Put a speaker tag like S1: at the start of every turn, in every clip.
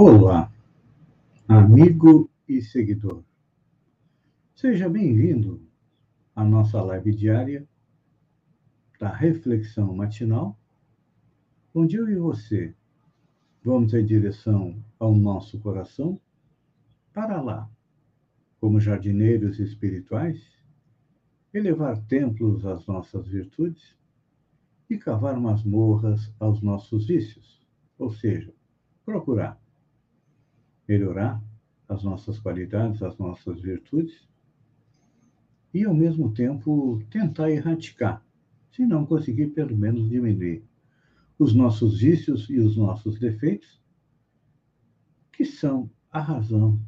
S1: Olá, amigo e seguidor. Seja bem-vindo à nossa live diária da reflexão matinal, onde eu e você vamos em direção ao nosso coração para lá, como jardineiros espirituais, elevar templos às nossas virtudes e cavar masmorras aos nossos vícios, ou seja, procurar melhorar as nossas qualidades, as nossas virtudes, e ao mesmo tempo tentar erradicar, se não conseguir, pelo menos diminuir os nossos vícios e os nossos defeitos, que são a razão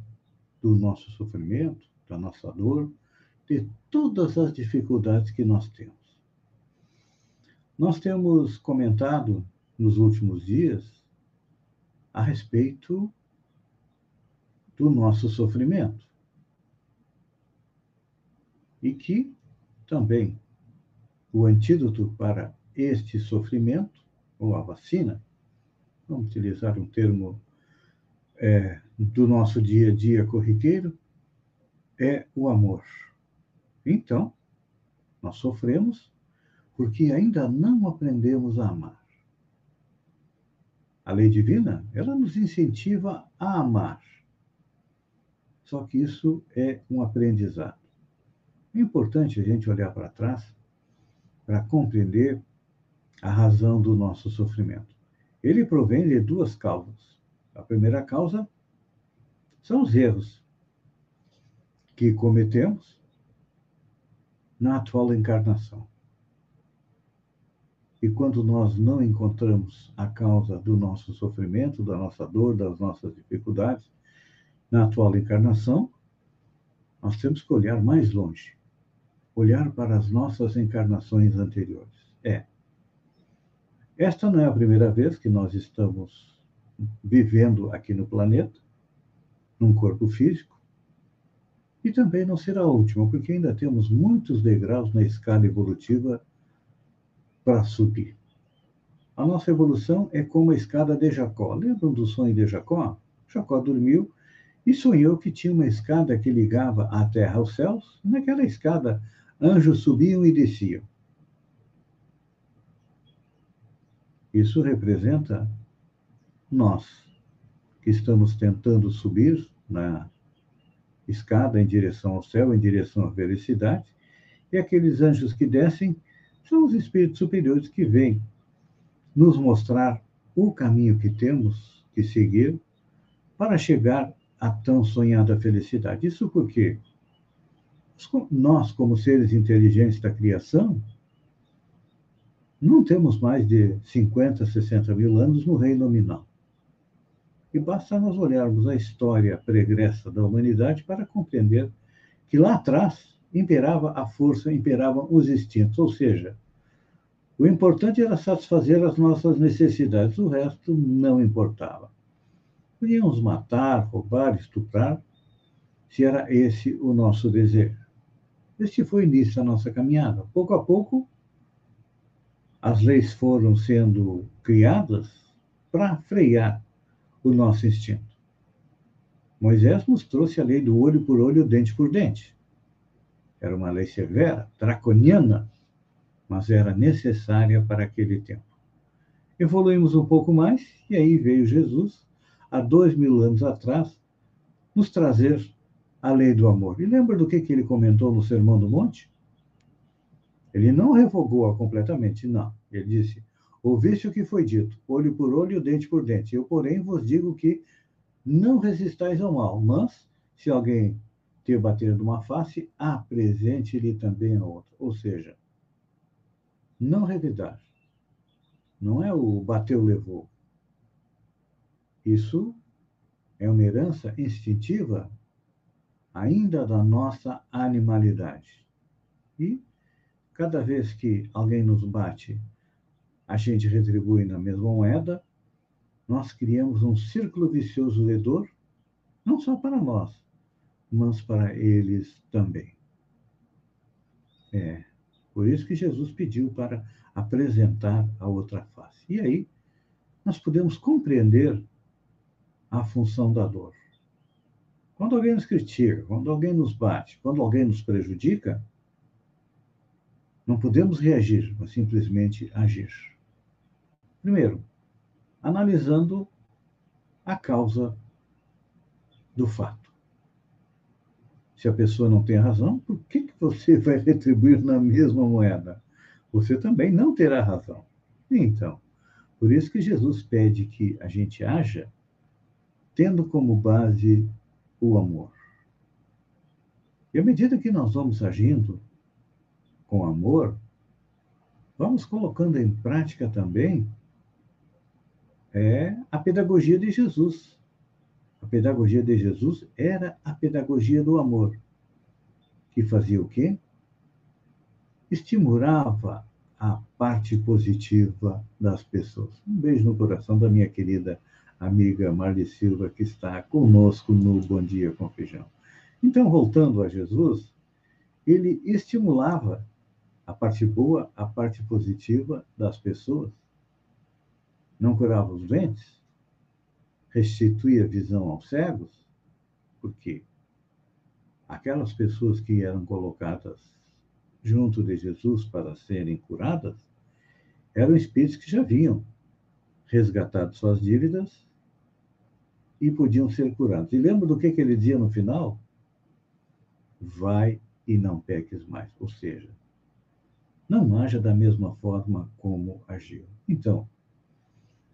S1: do nosso sofrimento, da nossa dor, de todas as dificuldades que nós temos. Nós temos comentado nos últimos dias a respeito do nosso sofrimento. E que também o antídoto para este sofrimento, ou a vacina, vamos utilizar um termo é, do nosso dia a dia corriqueiro, é o amor. Então, nós sofremos porque ainda não aprendemos a amar. A lei divina, ela nos incentiva a amar. Só que isso é um aprendizado. É importante a gente olhar para trás para compreender a razão do nosso sofrimento. Ele provém de duas causas. A primeira causa são os erros que cometemos na atual encarnação. E quando nós não encontramos a causa do nosso sofrimento, da nossa dor, das nossas dificuldades, na atual encarnação, nós temos que olhar mais longe, olhar para as nossas encarnações anteriores. É. Esta não é a primeira vez que nós estamos vivendo aqui no planeta, num corpo físico, e também não será a última, porque ainda temos muitos degraus na escala evolutiva para subir. A nossa evolução é como a escada de Jacó. Lembram do sonho de Jacó? Jacó dormiu e sonhou que tinha uma escada que ligava a terra aos céus. Naquela escada, anjos subiam e desciam. Isso representa nós, que estamos tentando subir na escada em direção ao céu, em direção à felicidade, e aqueles anjos que descem são os espíritos superiores que vêm nos mostrar o caminho que temos que seguir para chegar a tão sonhada felicidade. Isso porque nós, como seres inteligentes da criação, não temos mais de 50, 60 mil anos no reino nominal. E basta nós olharmos a história pregressa da humanidade para compreender que lá atrás imperava a força, imperavam os instintos, ou seja, o importante era satisfazer as nossas necessidades, o resto não importava. Podíamos matar, roubar, estuprar, se era esse o nosso desejo. Este foi o início da nossa caminhada. Pouco a pouco, as leis foram sendo criadas para frear o nosso instinto. Moisés nos trouxe a lei do olho por olho, dente por dente. Era uma lei severa, draconiana, mas era necessária para aquele tempo. Evoluímos um pouco mais e aí veio Jesus há dois mil anos atrás, nos trazer a lei do amor. E lembra do que, que ele comentou no Sermão do Monte? Ele não revogou-a completamente, não. Ele disse: Ouviste o que foi dito, olho por olho, dente por dente. Eu, porém, vos digo que não resistais ao mal, mas se alguém te bater numa face, apresente-lhe também a outra. Ou seja, não revidar. Não é o bateu, levou. Isso é uma herança instintiva ainda da nossa animalidade. E cada vez que alguém nos bate, a gente retribui na mesma moeda, nós criamos um círculo vicioso de dor, não só para nós, mas para eles também. É, por isso que Jesus pediu para apresentar a outra face. E aí, nós podemos compreender a função da dor. Quando alguém nos critica, quando alguém nos bate, quando alguém nos prejudica, não podemos reagir, mas simplesmente agir. Primeiro, analisando a causa do fato. Se a pessoa não tem razão, por que, que você vai retribuir na mesma moeda? Você também não terá razão. Então, por isso que Jesus pede que a gente haja tendo como base o amor. E à medida que nós vamos agindo com amor, vamos colocando em prática também é a pedagogia de Jesus. A pedagogia de Jesus era a pedagogia do amor, que fazia o quê? Estimulava a parte positiva das pessoas. Um beijo no coração da minha querida amiga Marli Silva, que está conosco no Bom Dia com Feijão. Então, voltando a Jesus, ele estimulava a parte boa, a parte positiva das pessoas, não curava os doentes, restituía visão aos cegos, porque aquelas pessoas que eram colocadas junto de Jesus para serem curadas eram espíritos que já haviam resgatado suas dívidas e podiam ser curados. E lembra do que, que ele dizia no final? Vai e não peques mais. Ou seja, não haja da mesma forma como agiu. Então,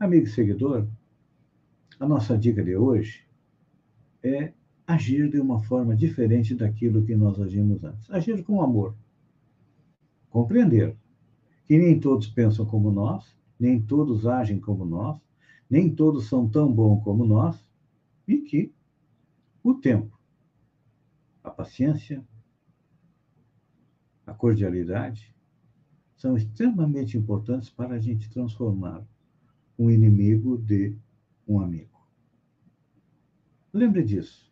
S1: amigo e seguidor, a nossa dica de hoje é agir de uma forma diferente daquilo que nós agimos antes. Agir com amor. Compreender que nem todos pensam como nós, nem todos agem como nós, nem todos são tão bons como nós, e que o tempo, a paciência, a cordialidade são extremamente importantes para a gente transformar um inimigo de um amigo. Lembre disso.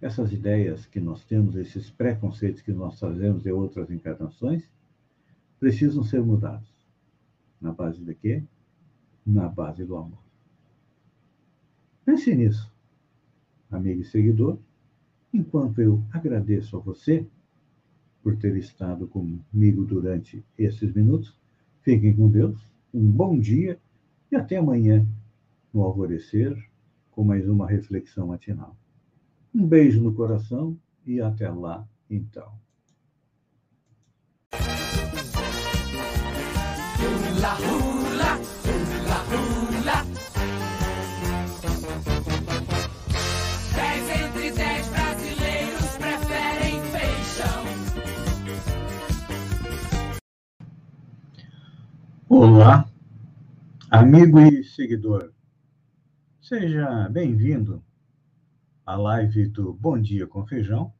S1: Essas ideias que nós temos, esses preconceitos que nós trazemos de outras encarnações, precisam ser mudados. Na base de quê? Na base do amor. Pense nisso, amigo e seguidor, enquanto eu agradeço a você por ter estado comigo durante esses minutos. Fiquem com Deus, um bom dia e até amanhã, no alvorecer, com mais uma reflexão matinal. Um beijo no coração e até lá, então. Hula, Olá, amigo e seguidor. Seja bem-vindo à live do Bom Dia com Feijão,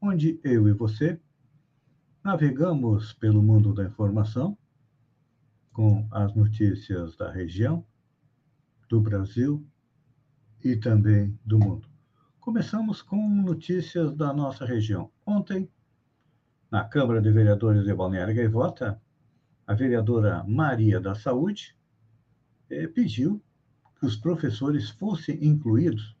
S1: onde eu e você navegamos pelo mundo da informação com as notícias da região, do Brasil e também do mundo. Começamos com notícias da nossa região. Ontem, na Câmara de Vereadores de Balneário Gaivota, a vereadora Maria da Saúde eh, pediu que os professores fossem incluídos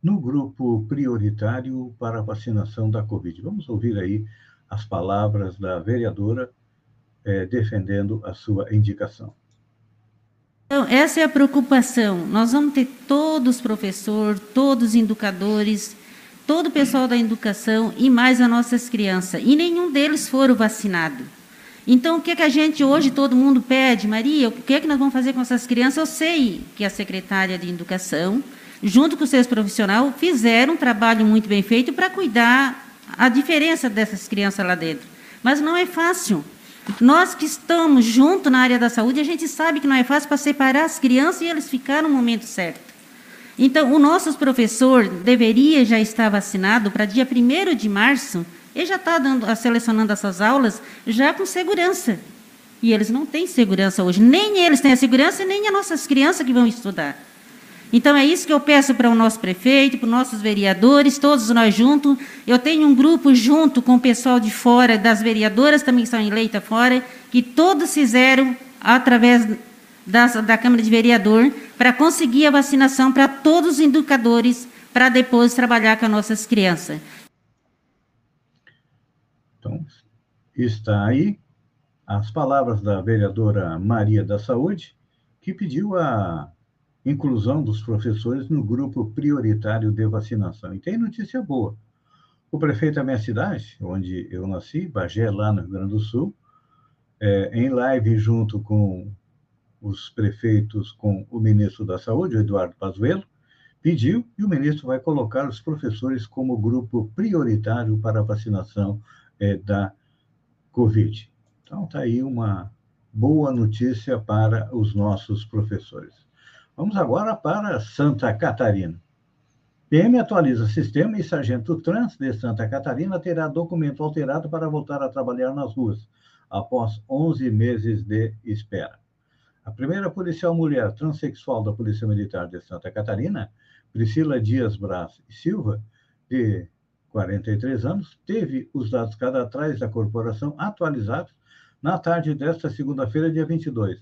S1: no grupo prioritário para a vacinação da Covid. Vamos ouvir aí as palavras da vereadora é, defendendo a sua indicação.
S2: Então, essa é a preocupação. Nós vamos ter todos os professores, todos os educadores, todo o pessoal da educação e mais as nossas crianças. E nenhum deles foram vacinados. Então, o que, é que a gente hoje, todo mundo pede, Maria, o que, é que nós vamos fazer com essas crianças? Eu sei que a secretária de Educação, junto com os seus profissionais, fizeram um trabalho muito bem feito para cuidar a diferença dessas crianças lá dentro. Mas não é fácil. Nós que estamos junto na área da saúde, a gente sabe que não é fácil para separar as crianças e eles ficar no momento certo. Então, o nosso professor deveria já estar vacinado para dia 1 de março, ele já está dando, selecionando essas aulas já com segurança. E eles não têm segurança hoje. Nem eles têm a segurança, nem as nossas crianças que vão estudar. Então é isso que eu peço para o nosso prefeito, para os nossos vereadores, todos nós juntos. Eu tenho um grupo junto com o pessoal de fora, das vereadoras também que são eleitas fora, que todos fizeram através da, da Câmara de Vereador para conseguir a vacinação para todos os educadores, para depois trabalhar com as nossas crianças.
S1: Então, está aí as palavras da vereadora Maria da Saúde, que pediu a inclusão dos professores no grupo prioritário de vacinação. E tem notícia boa. O prefeito da minha cidade, onde eu nasci, Bagé, lá no Rio Grande do Sul, é, em live junto com os prefeitos, com o ministro da Saúde, Eduardo Pazuello, pediu e o ministro vai colocar os professores como grupo prioritário para a vacinação é, da Covid. Então, está aí uma boa notícia para os nossos professores. Vamos agora para Santa Catarina. PM atualiza sistema e sargento trans de Santa Catarina terá documento alterado para voltar a trabalhar nas ruas, após 11 meses de espera. A primeira policial mulher transexual da Polícia Militar de Santa Catarina, Priscila Dias Braz Silva, de 43 anos, teve os dados cadastrais da corporação atualizados na tarde desta segunda-feira, dia 22.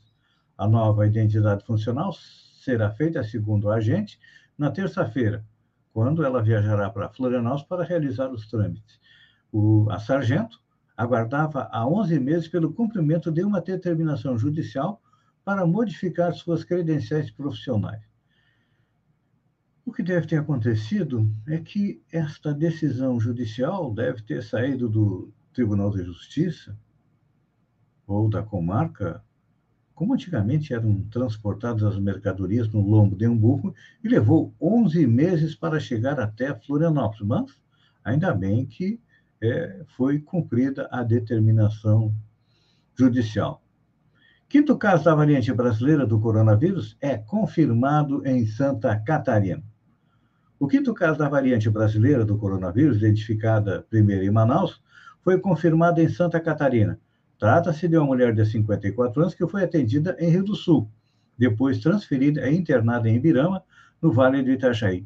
S1: A nova identidade funcional será feita, segundo o agente, na terça-feira, quando ela viajará para Florianópolis para realizar os trâmites. O, a sargento aguardava há 11 meses pelo cumprimento de uma determinação judicial para modificar suas credenciais profissionais. O que deve ter acontecido é que esta decisão judicial deve ter saído do Tribunal de Justiça ou da comarca, como antigamente eram transportadas as mercadorias no lombo de burro, e levou 11 meses para chegar até Florianópolis. Mas, ainda bem que é, foi cumprida a determinação judicial. Quinto caso da variante brasileira do coronavírus é confirmado em Santa Catarina. O quinto caso da variante brasileira do coronavírus, identificada primeiro em Manaus, foi confirmado em Santa Catarina. Trata-se de uma mulher de 54 anos que foi atendida em Rio do Sul, depois transferida e internada em Ibirama, no Vale do Itajaí.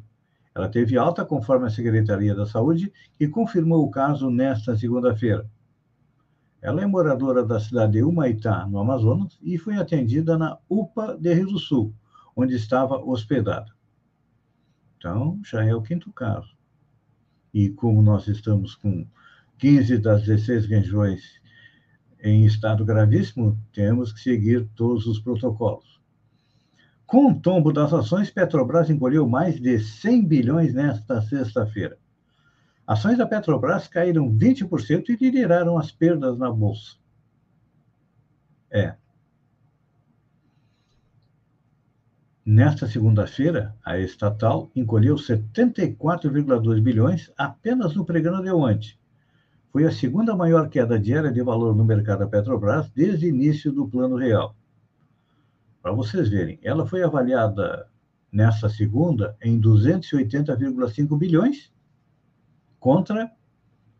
S1: Ela teve alta conforme a Secretaria da Saúde, que confirmou o caso nesta segunda-feira. Ela é moradora da cidade de Humaitá, no Amazonas, e foi atendida na UPA de Rio do Sul, onde estava hospedada. Então, já é o quinto caso. E como nós estamos com 15 das 16 regiões em estado gravíssimo, temos que seguir todos os protocolos. Com o tombo das ações, Petrobras encolheu mais de 100 bilhões nesta sexta-feira. Ações da Petrobras caíram 20% e lideraram as perdas na bolsa. É. Nesta segunda-feira, a estatal encolheu 74,2 bilhões apenas no pregão de ontem. Foi a segunda maior queda diária de valor no mercado da Petrobras desde o início do Plano Real. Para vocês verem, ela foi avaliada nesta segunda em 280,5 bilhões contra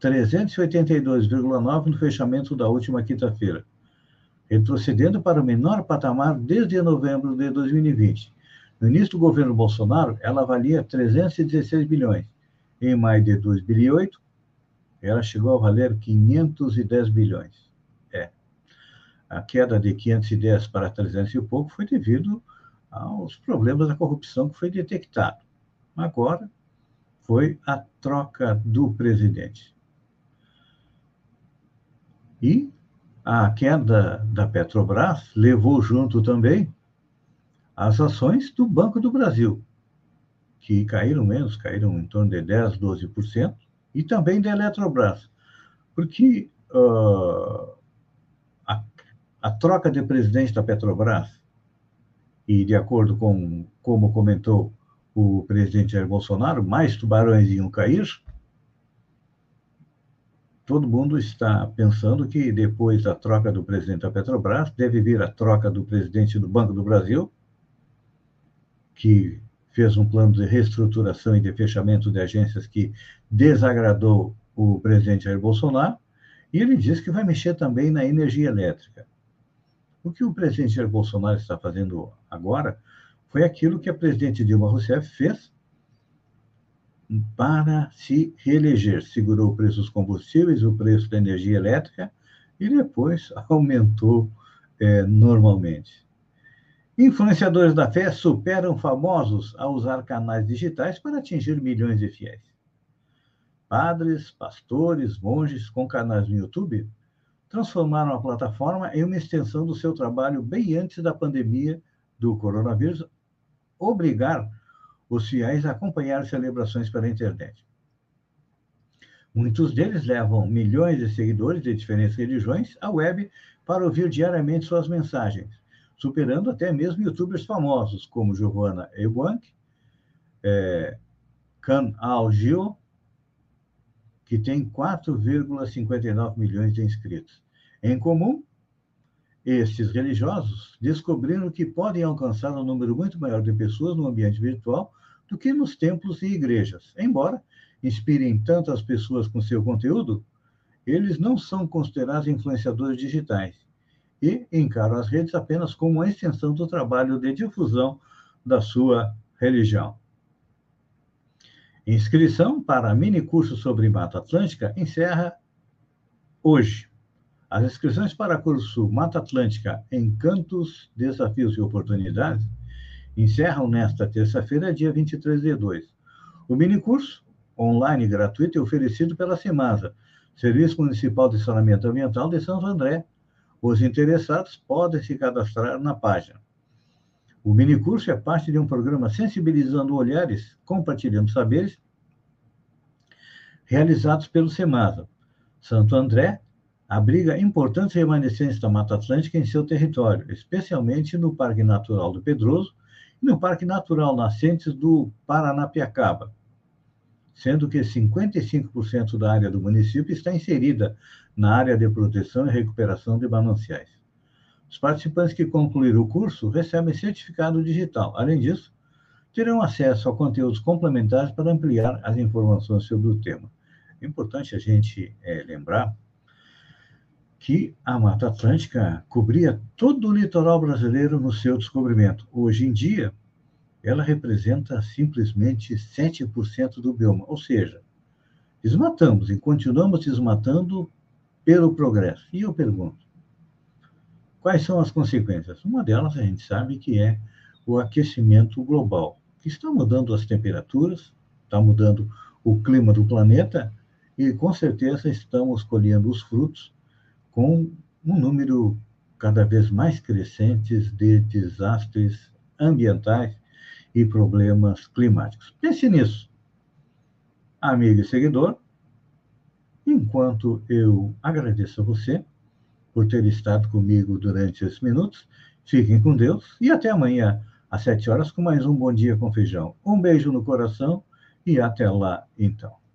S1: 382,9 no fechamento da última quinta-feira, retrocedendo para o menor patamar desde novembro de 2020. No início do governo Bolsonaro, ela valia 316 bilhões. Em maio de 2008, ela chegou a valer 510 bilhões. É. A queda de 510 para 300 e pouco foi devido aos problemas da corrupção que foi detectado. Agora, foi a troca do presidente. E a queda da Petrobras levou junto também as ações do Banco do Brasil, que caíram menos, caíram em torno de 10%, 12%, e também da Eletrobras, porque uh, a, a troca de presidente da Petrobras, e de acordo com como comentou o presidente Jair Bolsonaro, mais tubarões iam cair, todo mundo está pensando que depois da troca do presidente da Petrobras, deve vir a troca do presidente do Banco do Brasil, que fez um plano de reestruturação e de fechamento de agências que desagradou o presidente Jair Bolsonaro, e ele diz que vai mexer também na energia elétrica. O que o presidente Jair Bolsonaro está fazendo agora foi aquilo que a presidente Dilma Rousseff fez para se reeleger. Segurou o preço dos combustíveis, o preço da energia elétrica e depois aumentou é, normalmente. Influenciadores da fé superam famosos a usar canais digitais para atingir milhões de fiéis. Padres, pastores, monges com canais no YouTube transformaram a plataforma em uma extensão do seu trabalho bem antes da pandemia do coronavírus obrigar os fiéis a acompanhar celebrações pela internet. Muitos deles levam milhões de seguidores de diferentes religiões à web para ouvir diariamente suas mensagens, superando até mesmo youtubers famosos como Giovanna Ewank, é, Can Al-Gil, que tem 4,59 milhões de inscritos. Em comum, estes religiosos descobriram que podem alcançar um número muito maior de pessoas no ambiente virtual do que nos templos e igrejas. Embora inspirem tantas pessoas com seu conteúdo, eles não são considerados influenciadores digitais e encaram as redes apenas como uma extensão do trabalho de difusão da sua religião. Inscrição para mini curso sobre Mata Atlântica encerra hoje. As inscrições para curso Mata Atlântica Encantos, Desafios e Oportunidades encerram nesta terça-feira, dia 23 de 2. O mini curso online gratuito é oferecido pela CEMASA, Serviço Municipal de Saneamento Ambiental de Santo André. Os interessados podem se cadastrar na página. O minicurso é parte de um programa Sensibilizando Olhares, Compartilhando Saberes, realizados pelo CEMASA. Santo André abriga importantes remanescentes da Mata Atlântica em seu território, especialmente no Parque Natural do Pedroso e no Parque Natural Nascentes do Paranapiacaba, sendo que 55% da área do município está inserida na área de proteção e recuperação de mananciais. Os participantes que concluíram o curso recebem certificado digital. Além disso, terão acesso a conteúdos complementares para ampliar as informações sobre o tema. É importante a gente é, lembrar que a Mata Atlântica cobria todo o litoral brasileiro no seu descobrimento. Hoje em dia, ela representa simplesmente 7% do bioma, ou seja, desmatamos e continuamos desmatando pelo progresso. E eu pergunto, quais são as consequências? Uma delas a gente sabe que é o aquecimento global, que está mudando as temperaturas, está mudando o clima do planeta e com certeza estamos colhendo os frutos com um número cada vez mais crescentes de desastres ambientais e problemas climáticos. Pense nisso, amigo e seguidor, enquanto eu agradeço a você por ter estado comigo durante esses minutos. Fiquem com Deus e até amanhã, às sete horas, com mais um Bom Dia com Feijão. Um beijo no coração e até lá, então.